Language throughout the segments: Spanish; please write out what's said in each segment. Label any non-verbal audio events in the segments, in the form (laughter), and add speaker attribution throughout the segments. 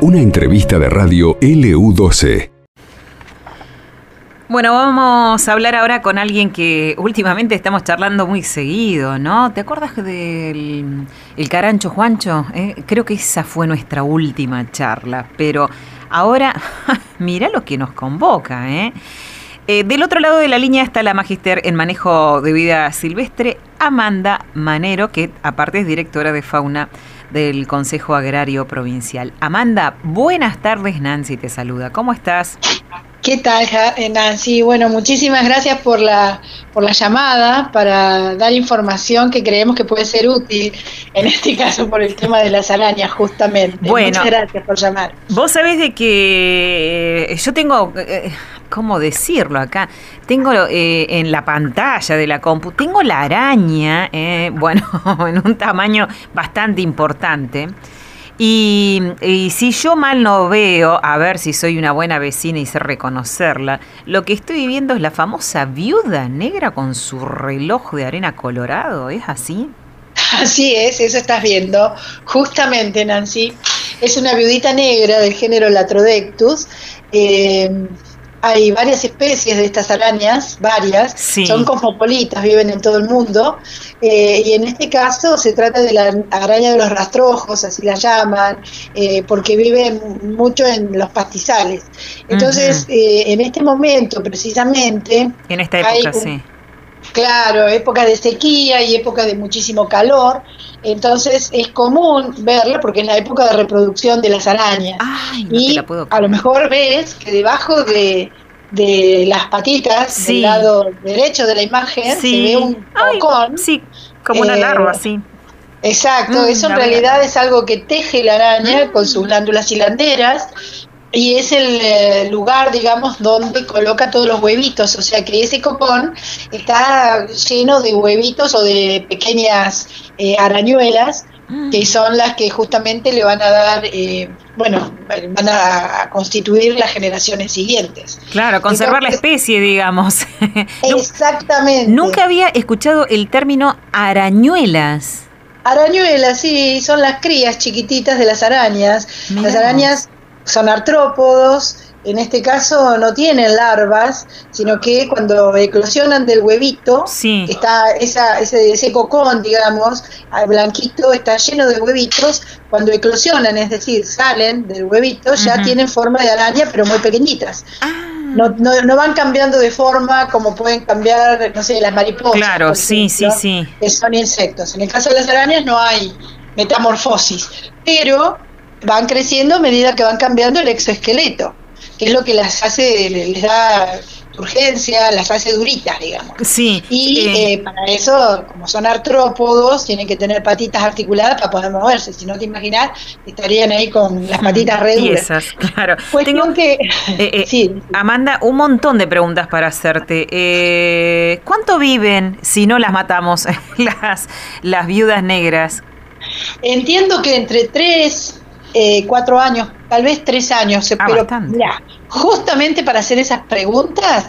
Speaker 1: Una entrevista de radio LU12.
Speaker 2: Bueno, vamos a hablar ahora con alguien que últimamente estamos charlando muy seguido, ¿no? ¿Te acuerdas del el Carancho Juancho? Eh, creo que esa fue nuestra última charla, pero ahora (laughs) mira lo que nos convoca, ¿eh? ¿eh? del otro lado de la línea está la magister en manejo de vida silvestre, Amanda Manero, que aparte es directora de fauna del Consejo Agrario Provincial. Amanda, buenas tardes, Nancy te saluda. ¿Cómo estás?
Speaker 3: ¿Qué tal, eh, Nancy? Bueno, muchísimas gracias por la, por la llamada para dar información que creemos que puede ser útil, en este (laughs) caso por el tema de las arañas, justamente.
Speaker 2: Bueno,
Speaker 3: Muchas gracias por llamar.
Speaker 2: Vos sabés de que eh, yo tengo, eh, ¿cómo decirlo acá? Tengo en la pantalla de la compu, tengo la araña, (laughs) bueno, en un tamaño bastante importante. Y, si yo mal no veo, a ver si soy una buena vecina y sé reconocerla, lo que estoy viendo es la famosa viuda negra con su reloj de arena colorado, ¿es así?
Speaker 3: Así es, eso estás viendo. Justamente, Nancy, es una viudita negra del género Latrodectus. Eh, hay varias especies de estas arañas, varias, son cosmopolitas, viven en todo el mundo, eh, y en este caso se trata de la araña de los rastrojos, así la llaman, eh, porque viven mucho en los pastizales. Entonces, eh, en este momento, precisamente...
Speaker 2: En esta época, sí.
Speaker 3: Claro, época de sequía y época de muchísimo calor, entonces es común verla porque es la época de reproducción de las arañas. y a lo mejor ves que debajo de, las patitas del lado derecho de la imagen se ve un cocón.
Speaker 2: Sí, como una larva, sí.
Speaker 3: Exacto, mm, eso en realidad es algo que teje la araña con sus glándulas hilanderas y es el eh, lugar, digamos, donde coloca todos los huevitos, o sea que ese copón está lleno de huevitos o de pequeñas eh, arañuelas, mm. que son las que justamente le van a dar, eh, bueno, van a constituir las generaciones siguientes.
Speaker 2: Claro, conservar la especie, digamos. (laughs)
Speaker 3: Exactamente.
Speaker 2: Nunca había escuchado el término arañuelas.
Speaker 3: Arañuelas, sí, son las crías chiquititas de las arañas. Las arañas son artrópodos, en este caso no tienen larvas, sino que cuando eclosionan del huevito, está esa, ese, ese cocón, digamos, blanquito, está lleno de huevitos, cuando eclosionan, es decir, salen del huevito, ya tienen forma de araña, pero muy pequeñitas. Ah. No, no, van cambiando de forma como pueden cambiar, no sé, las mariposas.
Speaker 2: Claro, sí, sí, sí.
Speaker 3: Que son insectos. En el caso de las arañas no hay metamorfosis, pero van creciendo a medida que van cambiando el exoesqueleto, que es lo que las hace, les da urgencia, las hace duritas, digamos.
Speaker 2: Sí.
Speaker 3: Y eh, eh, para eso, como son artrópodos, tienen que tener patitas articuladas para poder moverse. Si no te imaginas, estarían ahí con las patitas re
Speaker 2: duras. claro. Tengo que. Eh, (laughs) sí. Amanda, un montón de preguntas para hacerte. ¿Cuánto viven si no las matamos, (laughs) las, las viudas negras?
Speaker 3: Entiendo que entre tres eh, cuatro años, tal vez tres años, ah, pero mira, justamente para hacer esas preguntas,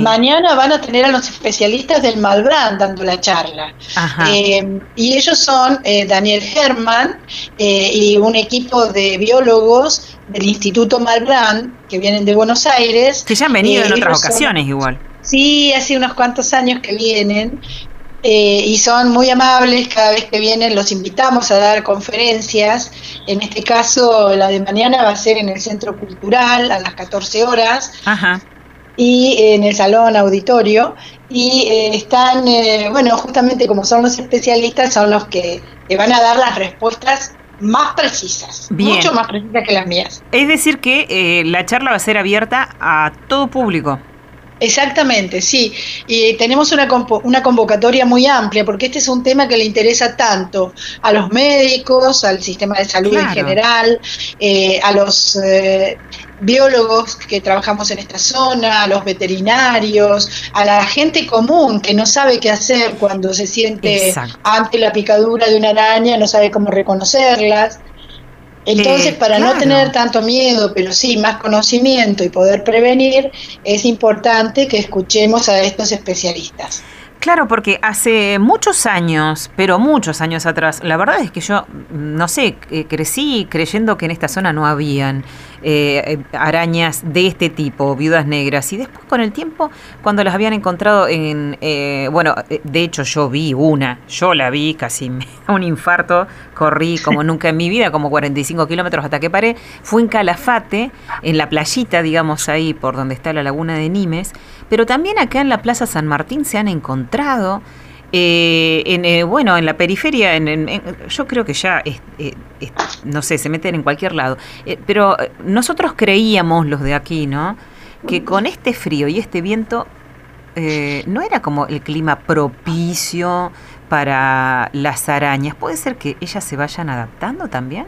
Speaker 3: mañana van a tener a los especialistas del Malbrand dando la charla. Eh, y ellos son eh, Daniel Herman y un equipo de biólogos del Instituto Malbrand que vienen de Buenos Aires.
Speaker 2: Que ya han venido en otras ocasiones igual.
Speaker 3: Sí, hace unos cuantos años que vienen eh, y son muy amables, cada vez que vienen los invitamos a dar conferencias, en este caso la de mañana va a ser en el Centro Cultural a las 14 horas. Y en el Salón Auditorio. Y eh, están, eh, bueno, justamente como son los especialistas, son los que le van a dar las respuestas más precisas, mucho más precisas que las mías.
Speaker 2: Es decir, que la charla va a ser abierta a todo público.
Speaker 3: Exactamente, sí. Y tenemos una, una convocatoria muy amplia porque este es un tema que le interesa tanto a los médicos, al sistema de salud en general, eh, a los eh, biólogos que trabajamos en esta zona, a los veterinarios, a la gente común que no sabe qué hacer cuando se siente ante la picadura de una araña, no sabe cómo reconocerlas. Entonces, para no tener tanto miedo, pero sí más conocimiento y poder prevenir, es importante que escuchemos a estos especialistas.
Speaker 2: Claro, porque hace muchos años, pero muchos años atrás, la verdad es que yo, no sé, eh, crecí creyendo que en esta zona no habían eh, eh, arañas de este tipo, viudas negras, y después con el tiempo, cuando las habían encontrado en, bueno, de hecho yo vi una, yo la vi, casi (laughs) un infarto, corrí como nunca en mi vida, como 45 kilómetros hasta que paré, fue en Calafate, en la playita, digamos ahí, por donde está la laguna de Nimes, pero también acá en la Plaza San Martín se han encontrado, eh, en, eh, bueno, en la periferia, en, yo creo que ya, eh, no sé, se meten en cualquier lado. pero nosotros creíamos, los de aquí, ¿no? Que con este frío y este viento no era como el clima propicio para las arañas. ¿Puede ser que ellas se vayan adaptando también?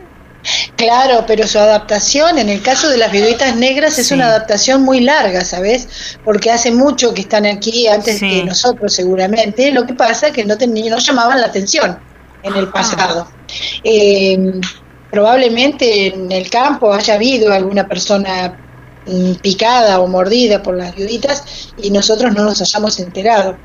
Speaker 3: Claro, pero su adaptación, en el caso de las viuditas negras, es una adaptación muy larga, ¿sabes? Porque hace mucho que están aquí, antes que nosotros seguramente. Lo que pasa es que no, no llamaban la atención en el pasado. Em, probablemente en el campo haya habido alguna persona mm, picada o mordida por las viuditas y nosotros no nos hayamos enterado.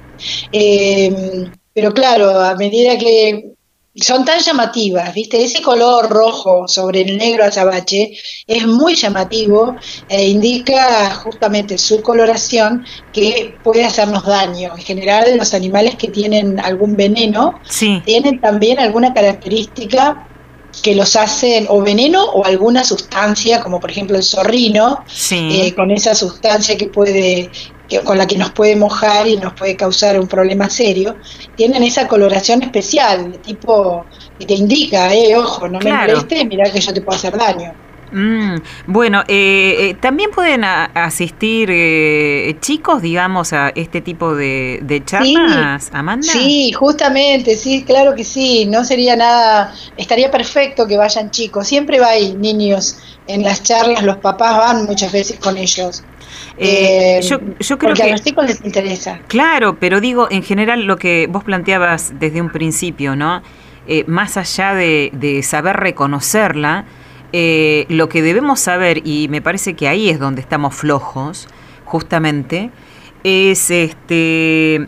Speaker 3: Em, pero claro, a medida que son tan llamativas, ¿viste? Ese color rojo sobre el negro azabache es muy llamativo e indica justamente su coloración que puede hacernos daño. En general, los animales que tienen algún veneno tienen también alguna característica que los hacen o veneno o alguna sustancia, como por ejemplo el zorrino, eh, con esa sustancia que puede con la que nos puede mojar y nos puede causar un problema serio, tienen esa coloración especial, tipo que te indica, eh, ojo, no me moleste, mira que yo te puedo hacer daño.
Speaker 2: Mm, bueno, eh, eh, también pueden asistir eh, chicos, digamos, a este tipo de, charlas, Amanda.
Speaker 3: Sí, justamente, sí, claro que sí. No sería nada, estaría perfecto que vayan chicos. Siempre va niños en las charlas, los papás van muchas veces con ellos.
Speaker 2: Eh, yo, yo, creo
Speaker 3: porque que, a los chicos les interesa.
Speaker 2: Claro, pero digo, en general lo que vos planteabas desde un principio, ¿no? Eh, más allá de, saber reconocerla, eh, lo que debemos saber, y me parece que ahí es donde estamos flojos, justamente, es este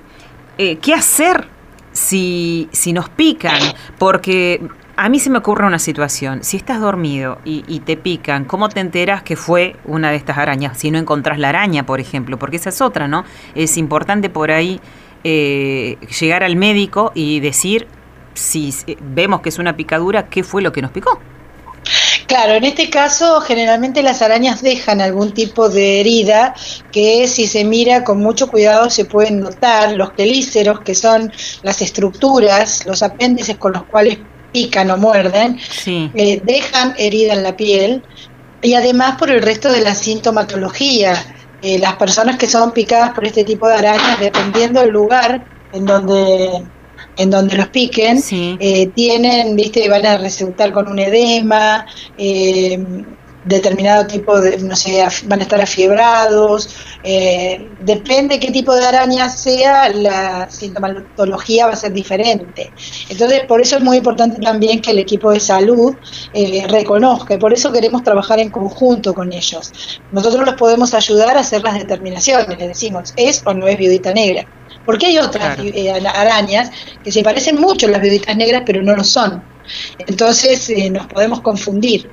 Speaker 2: qué hacer si, si nos pican, porque a mí se me ocurre una situación. Si estás dormido y, te pican, ¿cómo te enteras que fue una de estas arañas? Si no encontrás la araña, por ejemplo, porque esa es otra, ¿no? Es importante por ahí eh, llegar al médico y decir, si vemos que es una picadura, ¿qué fue lo que nos picó?
Speaker 3: Claro, en este caso generalmente las arañas dejan algún tipo de herida que si se mira con mucho cuidado se pueden notar los quelíceros, que son las estructuras, los apéndices con los cuales pican o muerden, eh, dejan herida en la piel y además por el resto de la sintomatología. Eh, las personas que son picadas por este tipo de arañas, dependiendo del lugar en donde en donde los piquen, eh, tienen, viste, van a resultar con un edema, eh, determinado tipo de, no sé, van a estar afiebrados, eh, depende qué tipo de araña sea, la sintomatología va a ser diferente. Entonces, por eso es muy importante también que el equipo de salud eh, reconozca, y por eso queremos trabajar en conjunto con ellos. Nosotros los podemos ayudar a hacer las determinaciones, les decimos, es o no es viudita negra. Porque hay otras eh, arañas que se parecen mucho a las viuditas negras, pero no lo son. Entonces nos podemos confundir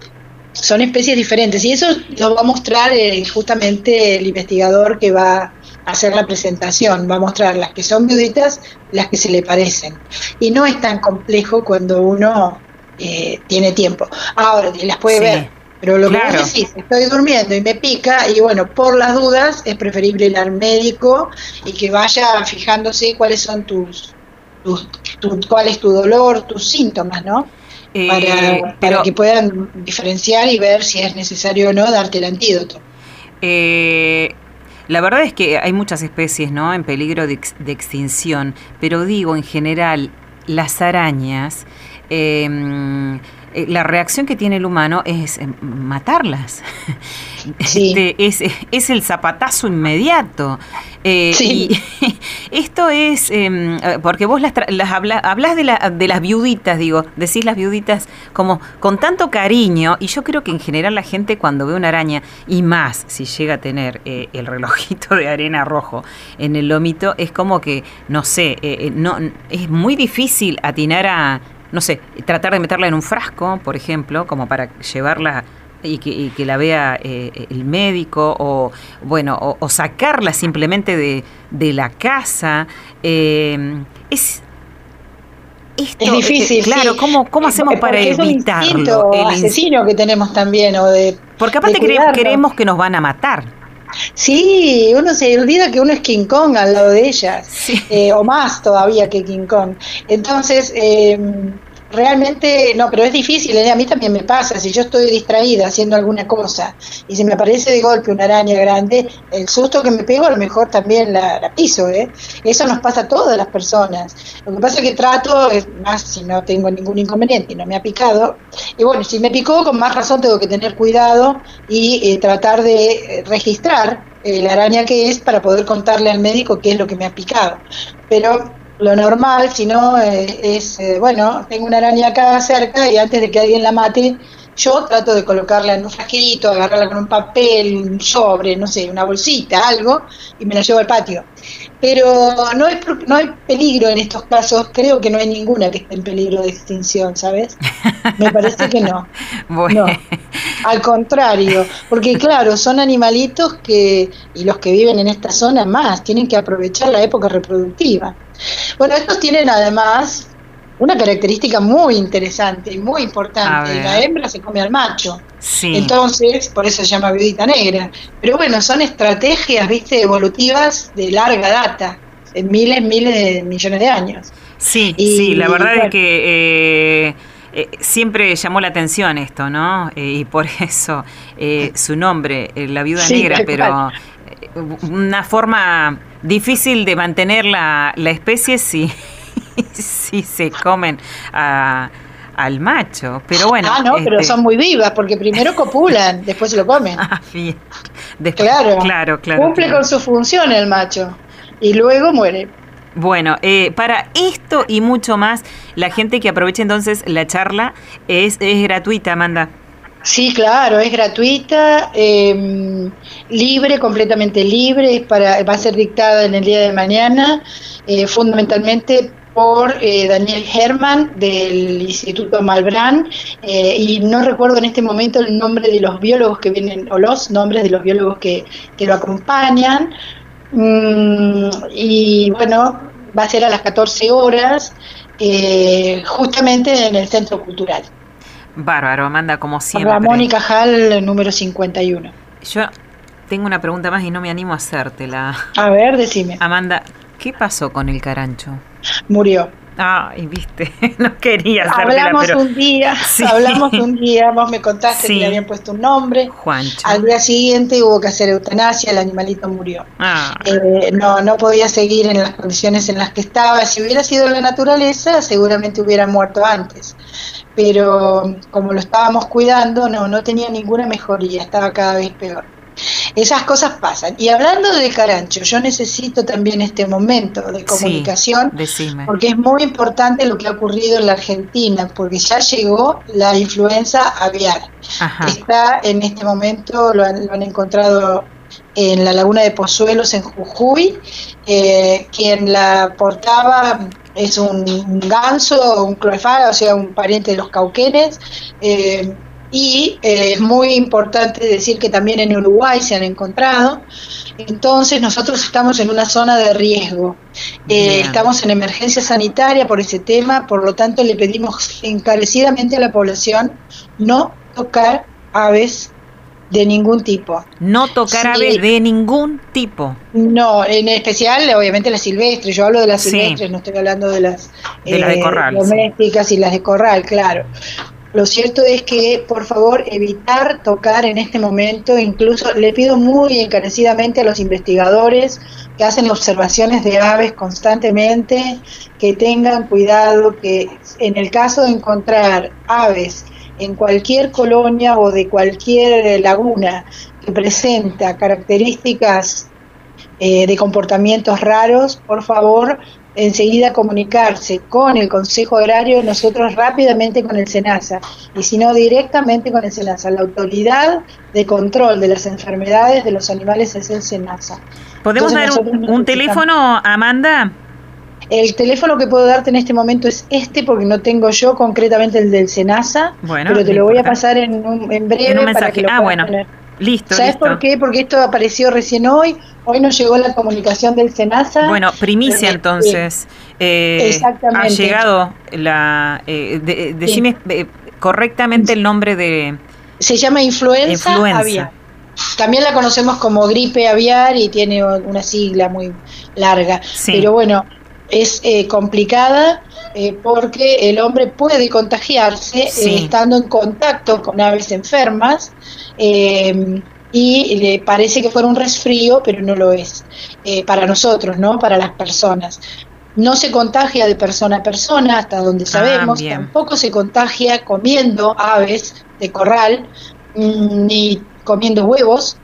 Speaker 3: son especies diferentes y eso lo va a mostrar eh, justamente el investigador que va a hacer la presentación, va a mostrar las que son viuditas, las que se le parecen. Y no es tan complejo cuando uno eh, tiene tiempo. Ahora, las puede ver, pero lo que vos decís, estoy durmiendo y me pica, y bueno, por las dudas es preferible ir al médico y que vaya fijándose cuáles son tus, tus, cuál es tu dolor, tus síntomas, ¿no? Para, para que puedan diferenciar y ver si es necesario o no darte el antídoto.
Speaker 2: Eh, la verdad es que hay muchas especies ¿no? en peligro de, extinción, pero digo, en general, las arañas, em, eh, la reacción que tiene el humano es eh, matarlas. (laughs) Este, es, es, el zapatazo inmediato. Eh, y (laughs) esto es, em, porque vos las, las hablas de, la, de las viuditas, digo, decís las viuditas como con tanto cariño, y yo creo que en general la gente cuando ve una araña, y más si llega a tener el relojito de arena rojo en el lomito, es como que, no sé, no, es muy difícil atinar a no sé, tratar de meterla en un frasco, por ejemplo, como para llevarla y que, la vea eh, el médico o bueno o, sacarla simplemente de, de la casa eh, es
Speaker 3: esto, es difícil,
Speaker 2: claro, ¿cómo, ¿cómo hacemos para evitarlo?
Speaker 3: el asesino que tenemos también o de
Speaker 2: porque aparte queremos que nos van a matar.
Speaker 3: Sí, uno se olvida que uno es King Kong al lado de ellas, eh, o más todavía que King Kong. Entonces, eh, realmente, no, pero es difícil, ¿eh? a mí también me pasa, si yo estoy distraída haciendo alguna cosa y se me aparece de golpe una araña grande, el susto que me pego a lo mejor también la, piso, ¿eh? eso nos pasa a todas las personas. Lo que pasa es que trato, más si no tengo ningún inconveniente y no me ha picado, y bueno, si me picó, con más razón tengo que tener cuidado y eh, tratar de eh, registrar la araña que es para poder contarle al médico qué es lo que me ha picado. Pero lo normal, si no, eh, es, eh, bueno, tengo una araña acá cerca y antes de que alguien la mate, yo trato de colocarla en un frasquito, agarrarla con un papel, un sobre, no sé, una bolsita, algo, y me la llevo al patio. Pero no hay, no hay peligro en estos casos, creo que no hay ninguna que esté en peligro de extinción, ¿sabes? Me parece que no. (laughs) No, al contrario, porque claro, son animalitos que, y los que viven en esta zona más, tienen que aprovechar la época reproductiva. Bueno, estos tienen además una característica muy interesante y muy importante. La hembra se come al macho. Entonces, por eso se llama viudita negra. Pero bueno, son estrategias, viste, evolutivas de larga data, en miles, miles de millones de años.
Speaker 2: Sí, sí, la verdad es que eh, eh, siempre llamó la atención esto, ¿no? Eh, y por (laughs) eso su nombre, la viuda negra, pero una forma difícil de mantener la, la especie si, (laughs) si se comen al macho. Pero bueno.
Speaker 3: Ah, no, pero este son muy vivas porque primero copulan, (laughs) después se lo comen. Ah, bien. claro, claro, claro. Cumple con su función el macho y luego muere.
Speaker 2: Bueno, eh, para esto y mucho más, la gente que aproveche entonces la charla es, es gratuita, Amanda.
Speaker 3: Sí, claro, es gratuita, em, libre, completamente libre, para, va a ser dictada en el día de mañana, eh, fundamentalmente por eh, Daniel Herman del Instituto Malbrán eh, y no recuerdo en este momento el nombre de los biólogos que vienen o los nombres de los biólogos que, que lo acompañan mm, y bueno va a ser a las 14 horas justamente en el Centro Cultural.
Speaker 2: Bárbaro, Amanda, como siempre.
Speaker 3: Ramón y Cajal, número 51.
Speaker 2: Yo tengo una pregunta más y no me animo a hacértela.
Speaker 3: A ver, decime.
Speaker 2: Amanda, ¿qué pasó con el carancho?
Speaker 3: Murió.
Speaker 2: Ay, viste, (laughs) no quería
Speaker 3: Hablamos un día, (laughs) hablamos un día, vos me contaste que le habían puesto un nombre.
Speaker 2: Juancho.
Speaker 3: Al día siguiente hubo que hacer eutanasia, el animalito murió. Ah. Eh, no, no podía seguir en las condiciones en las que estaba. Si hubiera sido la naturaleza, seguramente hubiera muerto antes pero como lo estábamos cuidando, no, no tenía ninguna mejoría, estaba cada vez peor. Esas cosas pasan. Y hablando de Carancho, yo necesito también este momento de comunicación, porque es muy importante lo que ha ocurrido en la Argentina, porque ya llegó la influenza aviar. Está en este momento, lo han, lo han, encontrado en la laguna de Pozuelos, en Jujuy, eh, quien la portaba es un ganso, un cloefara, o sea, un pariente de los cauquenes. Eh, y eh, es muy importante decir que también en Uruguay se han encontrado. Entonces nosotros estamos en una zona de riesgo. Eh, estamos en emergencia sanitaria por ese tema, por lo tanto le pedimos encarecidamente a la población no tocar aves de ningún tipo.
Speaker 2: No tocar aves de ningún tipo.
Speaker 3: No, en especial, obviamente, las silvestres. Yo hablo de las silvestres, no estoy hablando de las,
Speaker 2: eh, corral,
Speaker 3: domésticas y las de corral, claro. Lo cierto es que, por favor, evitar tocar en este momento, incluso le pido muy encarecidamente a los investigadores que hacen observaciones de aves constantemente, que tengan cuidado, que en el caso de encontrar aves en cualquier colonia o de cualquier laguna que presenta características eh, de comportamientos raros, por favor, enseguida comunicarse con el Consejo Agrario, nosotros rápidamente con el SENASA, y si no directamente con el SENASA. La autoridad de control de las enfermedades de los animales es el SENASA.
Speaker 2: ¿Podemos dar un, teléfono, Amanda?
Speaker 3: El teléfono que puedo darte en este momento es este, porque no tengo yo concretamente el del SENASA, bueno, pero te lo voy a pasar en, un, en breve.
Speaker 2: En un mensaje. ah, bueno. Listo.
Speaker 3: ¿Sabes por qué? Porque esto apareció recién hoy. Hoy nos llegó la comunicación del SENASA.
Speaker 2: Bueno, primicia entonces. Eh, Exactamente. Ha llegado la. Eh, decime eh, correctamente el nombre de.
Speaker 3: Se llama influenza, aviar. También la conocemos como gripe aviar y tiene una sigla muy larga. Pero bueno, es eh, complicada porque el hombre puede contagiarse estando en contacto con aves enfermas eh, y le parece que fuera un resfrío, pero no lo es eh, para nosotros, ¿no? Para las personas. No se contagia de persona a persona, hasta donde ah, sabemos, tampoco se contagia comiendo aves de corral, mm, ni comiendo huevos,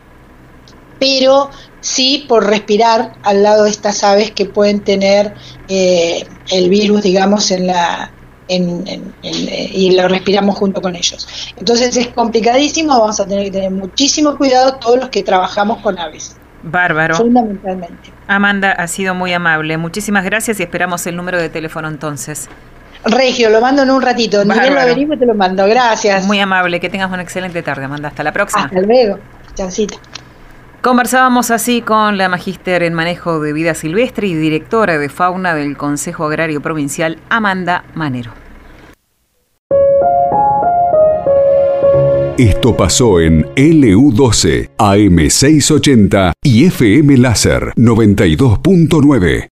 Speaker 3: pero sí por respirar al lado de estas aves que pueden tener eh, el virus, digamos, en la, eh, y lo respiramos junto con ellos. Entonces es complicadísimo, vamos a tener que tener muchísimo cuidado todos los que trabajamos con aves.
Speaker 2: Bárbaro.
Speaker 3: Fundamentalmente.
Speaker 2: Amanda, ha sido muy amable. Muchísimas gracias y esperamos el número de teléfono entonces.
Speaker 3: Regio, lo mando en un ratito. Ni bien lo averiguo te lo mando. Gracias.
Speaker 2: Muy amable. Que tengas una excelente tarde, Amanda. Hasta la próxima.
Speaker 3: Hasta luego. Chancita.
Speaker 2: Conversábamos así con la magíster en manejo de vida silvestre y directora de fauna del Consejo Agrario Provincial, Amanda Manero.
Speaker 1: Esto pasó en LU12, AM680 y FM Láser 92.9.